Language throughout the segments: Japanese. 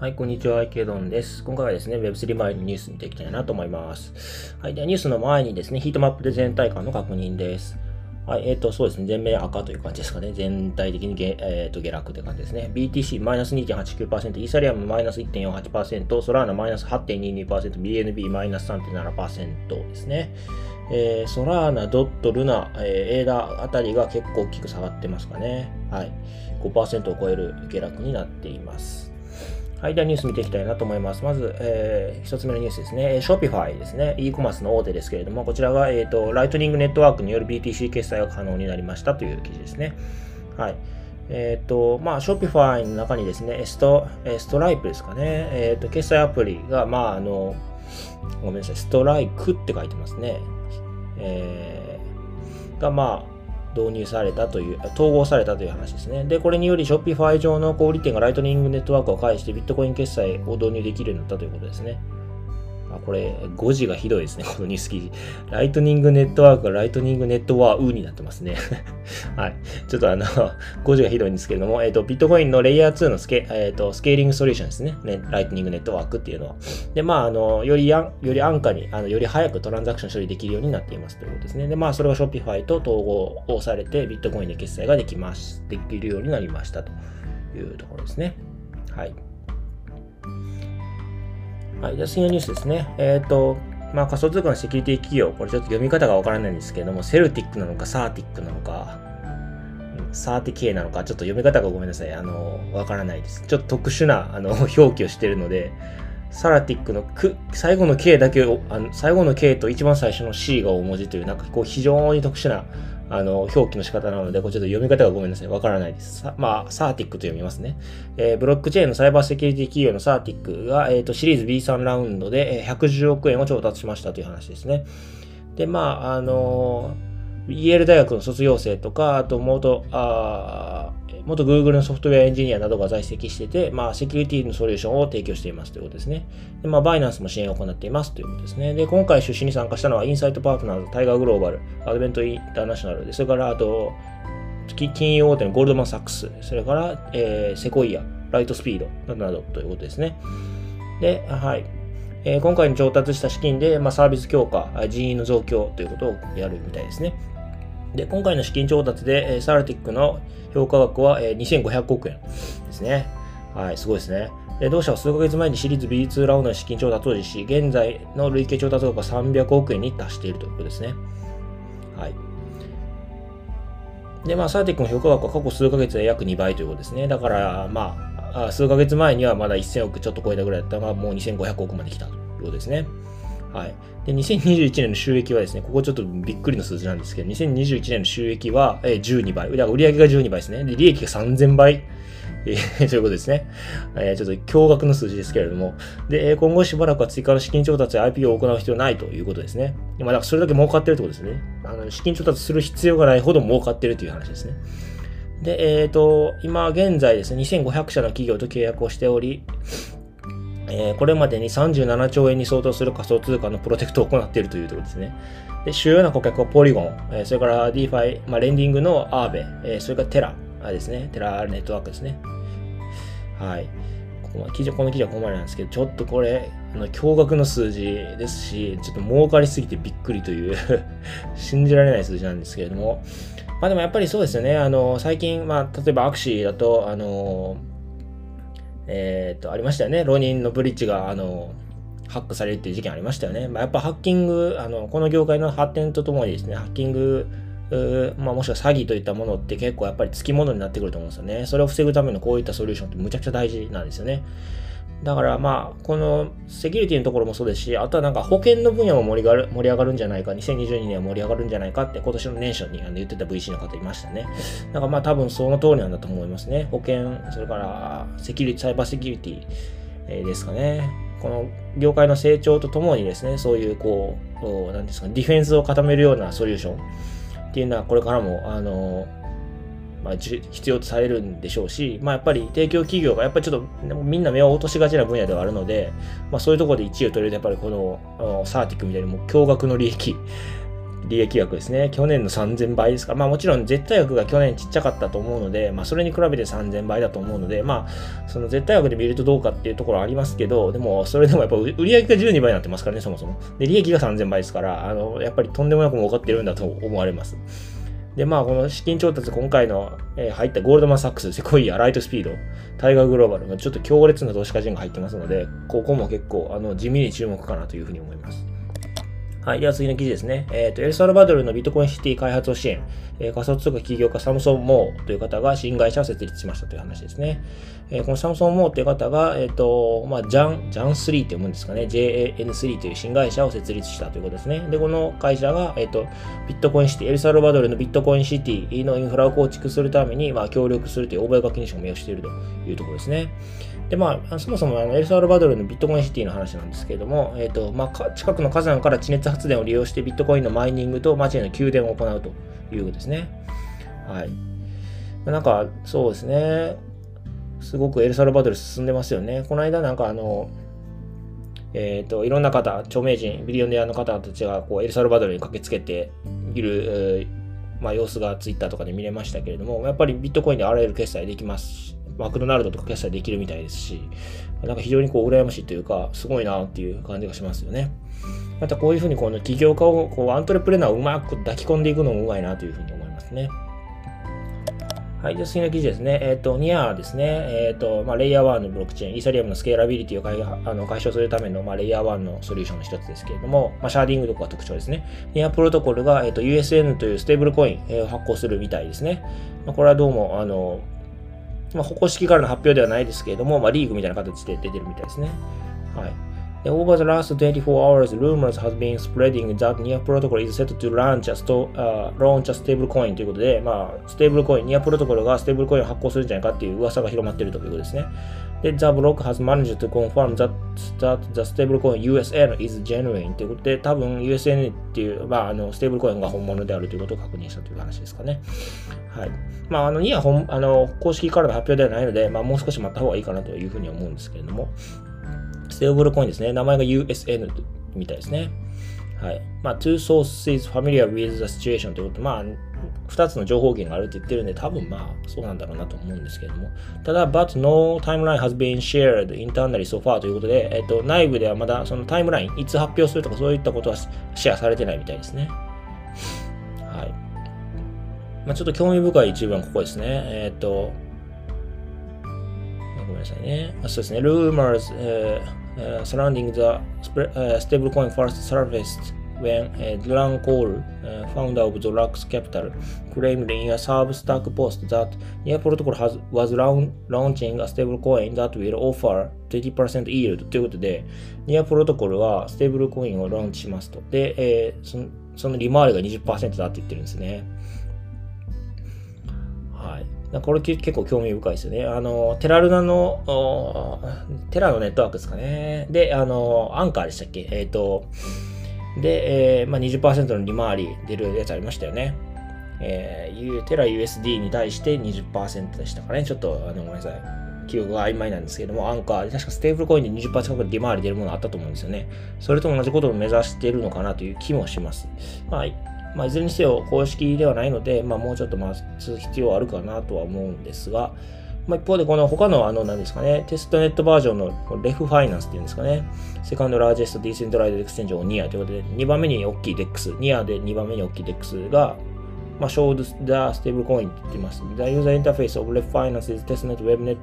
はい、こんにちは、池ドンです。今回はですね、Web3 前のニュース見ていきたいなと思います。はい、ではニュースの前にですね、ヒートマップで全体感の確認です。はい、えっ、ー、と、そうですね、全面赤という感じですかね。全体的にげ、えーと、下落という感じですね。BTC マイナス2.89%、イーサリアムマイナス1.48%、ソラーナマイナス8.22%、BNB マイナス3.7%ですね。えー、ソラーナ、ドット、ルナ、えー、エーダあたりが結構大きく下がってますかね。はい。5%を超える下落になっています。はい、ではニュース見ていきたいなと思います。まず、えー、一つ目のニュースですね。 Shopify ですね。e コマースの大手ですけれども、こちらが、えっ、ー、と、 Lightning Network による BTC 決済が可能になりましたという記事ですね。はい。えっ、ー、と、まあ、 Shopify の中にですね、スト、ストライプですかね。えっ、と、決済アプリが、まあ、あの、ごめんなさい、 Strike って書いてますね。えー、が、まあ、導入されたという、統合されたという話ですね。で、これにより Shopify 上の小売店が Lightning Network を介してビットコイン決済を導入できるようになったということですね。これ、誤字がひどいですね、このニュース記事。 Lightning Network がライトニングネットワーウになってますね。はい。ちょっとあの、誤字がひどいんですけれども、えっ、ー、と、ビットコインのレイヤー2のスケ,、えーと、スケーリングソリューションですねね。 Lightning Network っていうのは。で、まあ、あの、よりやんより安価に、あのより早くトランザクション処理できるようになっていますということですね。で、まあ、それが Shopify と統合をされて、ビットコインで決済ができます、できるようになりましたというところですね。はい。はい、じゃあ次のニュースですね。えっ、ー、と、まあ、仮想通貨のセキュリティ企業、これちょっと読み方がわからないんですけれども、セルティックなのか、サーティックなのか、サーティケーなのか、ちょっと読み方がごめんなさい。あの、わからないです。ちょっと特殊な、あの、表記をしてるので、サラティックのく、最後の K だけを、あの最後の K と一番最初の C が大文字という、なんかこう非常に特殊なあの、表記の仕方なので、これちょっと読み方がごめんなさい。わからないです。まあ、 CertiK と読みますね。えー、ブロックチェーンのサイバーセキュリティ企業の CertiK が、えっ、ー、と、シリーズ B3 ラウンドで110億円を調達しましたという話ですね。で、まあ、あのー、イエール大学の卒業生とか、あと、元、あ元 Google のソフトウェアエンジニアなどが在籍してて、まあ、セキュリティのソリューションを提供していますということですね。で、まあ、 Binance も支援を行っていますということですね。で、今回出資に参加したのは、 Insight Partners、 Tiger Global、アドベントインターナショナルで、それから、あと、金融大手のゴールドマン・サックス、それから、えー、セコイア、ライトスピードなどなどということですね。で、はい。えー、今回の調達した資金で、まあ、サービス強化、人員の増強ということをやるみたいですね。で、今回の資金調達で、えサラティックの評価額は、え2500億円ですね。はい、すごいですね。で同社は数ヶ月前にシリーズ B2 ラウンドの資金調達を実施、現在の累計調達額は300億円に達しているということですね。はい。で、まあ、サーティックの評価額は過去数ヶ月で約2倍ということですね。だから、まあ、数ヶ月前にはまだ1000億ちょっと超えたぐらいだったが、もう2500億まで来たということですね。はい。で、2021年の収益はですね、ここちょっとびっくりの数字なんですけど、2021年の収益は12倍。だから売上が12倍ですね。で、利益が3000倍。えー、ということですね。え、ちょっと驚愕の数字ですけれども。で、今後しばらくは追加の資金調達や IP を行う必要ないということですね。まあ、だからそれだけ儲かってるってことですね。あの資金調達する必要がないほど儲かってるという話ですね。で、えっ、ー、と、今現在ですね、2500社の企業と契約をしており、えー、これまでに37兆円に相当する仮想通貨のプロテクトを行っているというところですね。で主要な顧客はポリゴン、えー、それから DeFi、まあ、レンディングのアーベ、えー、それからテラですね。テラネットワークですね。はい。この記事この記事はここまでなんですけど、ちょっとこれ、あの驚愕の数字ですし、ちょっと儲かりすぎてびっくりという 信じられない数字なんですけれども、まあでもやっぱりそうですよね。あの、最近、まあ、例えばアクシーだと、あの、えっ、と、ありましたよね。浪人のブリッジが、あの、ハックされるっていう事件ありましたよね。まあ、やっぱハッキング、あの、この業界の発展とともにですね、ハッキング、まあ、もしくは詐欺といったものって結構やっぱりつきものになってくると思うんですよね。それを防ぐためのこういったソリューションってむちゃくちゃ大事なんですよね。だからまあ、このセキュリティのところもそうですし、あとはなんか保険の分野も盛りがる盛り上がるんじゃないか、2022年は盛り上がるんじゃないかって今年の年初に言ってた VC の方いましたね。だからまあ多分その通りなんだと思いますね。保険、それからセキュリティ、サイバーセキュリティえですかね。この業界の成長とともにですね、そういうこう、なんですか、ディフェンスを固めるようなソリューションっていうのはこれからも、あの、まあ、必要とされるんでしょうし、まあ、やっぱり提供企業がやっぱりちょっとみんな目を落としがちな分野ではあるので、まあ、そういうところで1位を取れるとやっぱりこのサーティックみたいにもう驚愕の利益利益額ですね。去年の3000倍ですから、まあもちろん絶対額が去年ちっちゃかったと思うので、まあそれに比べて3000倍だと思うので、まあその絶対額で見るとどうかっていうところありますけど、でもそれでもやっぱ売り上げが12倍になってますからね、そもそも。で、利益が3000倍ですから、あの、やっぱりとんでもなく儲かってるんだと思われます。で、まあ、この資金調達、今回の、えー、入ったゴールドマン・サックス、セコイア、ライトスピード、タイガーグローバルのちょっと強烈な投資家陣が入ってますので、ここも結構、あの、地味に注目かなというふうに思います。はい。では次の記事ですね。えっ、ー、と、エルサルバドルのビットコインシティ開発を支援、えー、仮想通貨起業家サムソン・モーという方が新会社を設立しましたという話ですね。えー、このサムソン・モーという方が、えっ、と、まあ、ジャン、ジャン3って読むんですかね。JAN3 という新会社を設立したということですね。で、この会社が、えっ、と、ビットコインシティ、エルサルバドルのビットコインシティのインフラを構築するために、まあ、協力するという覚書に署名をしているというところですね。で、まあ、そもそもあのエルサルバドルのビットコインシティの話なんですけれども、え、ー、と、まあ、近くの火山から地熱発電を利用してビットコインのマイニングと街への給電を行うということですね。はい。なんか、そうですね。すごくエルサルバドル進んでますよね。この間なんかあの、えっ、ー、と、いろんな方、著名人、ビリオネアの方たちがこうエルサルバドルに駆けつけている、えまあ、様子がツイッターとかで見れましたけれども、やっぱりビットコインであらゆる決済できますしマクドナルドとか決済できるみたいですし、なんか非常にこう羨ましいというか、すごいなっていう感じがしますよね。またこういうふうにこの起業家をこうアントレプレナーをうまく抱き込んでいくのもうまいなというふうに思いますね。はい。じゃ次の記事ですね。えっ、ー、と、 NEAR ですね。えっ、ー、と、まあ、レイヤー1のブロックチェーン、イーサリアムのスケーラビリティを解あの解消するための、まあ、レイヤー1のソリューションの一つですけれども、まあ、シャーディングとかが特徴ですね。 NEAR Protocol が、えっ、ー、と、USN というステーブルコインを発行するみたいですね。まあ、これはどうも、あの、まあ、公式からの発表ではないですけれども、まあ、リークみたいな形で出てるみたいですね。はい。Over the last 24 hours, rumors have been spreading that NIA protocol is set to launch a, sto、uh, launch a stable coin ということで、まあ、ステーブルコイン、NIA プロトコルがステーブルコインを発行するんじゃないかっていう噂が広まっているということですね。で、The Block has managed to confirm that, that the stablecoin USN is genuine ということで、多分 USN っていう、まあ、あの、ステーブルコインが本物であるということを確認したという話ですかね。はい。まあ、あの、2は本、あの、公式からの発表ではないので、まあ、もう少し待った方がいいかなというふうに思うんですけれども、ステーブルコインですね。名前が USN みたいですね。はい。まあ、two sources familiar with the situation ということ、まあ、2つの情報源があるって言ってるんで、多分まあ、そうなんだろうなと思うんですけども。ただ、but no timeline has been shared internally so far ということで、えっと、内部ではまだそのタイムライン、いつ発表するとかそういったことはシェアされてないみたいですね。はい。まあ、ちょっと興味深い一部はここですね。えっ、と、ごめんなさいね。そうですね。rumors、uh, uh, surrounding the、stablecoin first surfaced when uh, Duran Cole, uh, founder of the Lux Capital, claimed in a Substack post that Near Protocol has, was launching a stablecoin that will offer 20% yield ということで、Near Protocol はステーブルコインをラウンチしますと。で、えー、そのその利回りが20%だって言ってるんですね。これ結構興味深いですよね。あの、テラルナの、テラのネットワークですかね。で、あの、アンカーでしたっけ？えっ、ー、と、で、えーまあ、20%の利回り出るやつありましたよね。えー、テラ USD に対して20%でしたかね。ちょっと、あの、ごめんなさい。記憶が曖昧なんですけども、アンカーで確かステーブルコインで20%の利回り出るものあったと思うんですよね。それと同じことを目指しているのかなという気もします。まあ、まあ、いずれにせよ公式ではないので、まあ、もうちょっと待つ必要はあるかなとは思うんですが、まあ、一方で、この他の、あの、何ですかね、テストネットバージョンの Ref Finance っていうんですかね、 second largest decentralized exchange on NEAR ということで、2番目に大きい DEX、 NEAR で2番目に大きい DEX が、まあ、showed the stablecoin って言ってます。The user interface of Ref Finance's testnet webnet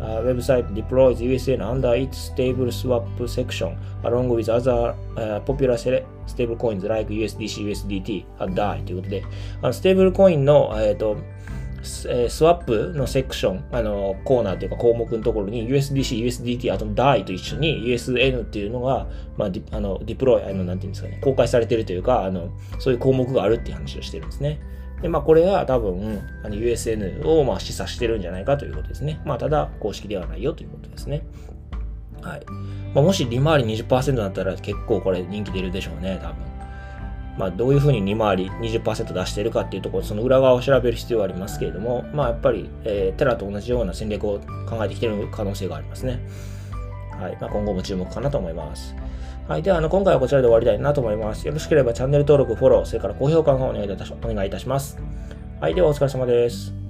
uh, website deploys USN under its stable swap section along with other uh, popular stablecoins like USDC, USDT, DAI ということで、あのステーブルコインの、えーとススワップのセクション、あの、コーナーというか項目のところに USDC、USDT、あと DAI と一緒に USN っていうのが、まあ、ディあのディプロイ、あの、なんていうんですかね、公開されてるというか、あの、そういう項目があるっていう話をしてるんですね。で、まあ、これが多分、あの USN をまあ示唆してるんじゃないかということですね。まあ、ただ、公式ではないよということですね。はい。まあ、もし利回り20%だったら結構これ人気出るでしょうね、多分。まあ、どういうふうに利回り20%出してるかっていうところ、その裏側を調べる必要はありますけれども、まあ、やっぱり、えー、テラと同じような戦略を考えてきてる可能性がありますね。はい。まあ、今後も注目かなと思います。はい。では、あの、今回はこちらで終わりたいなと思います。よろしければチャンネル登録、フォロー、それから高評価の方お願いいたしお願いいたします。はい。では、お疲れ様です。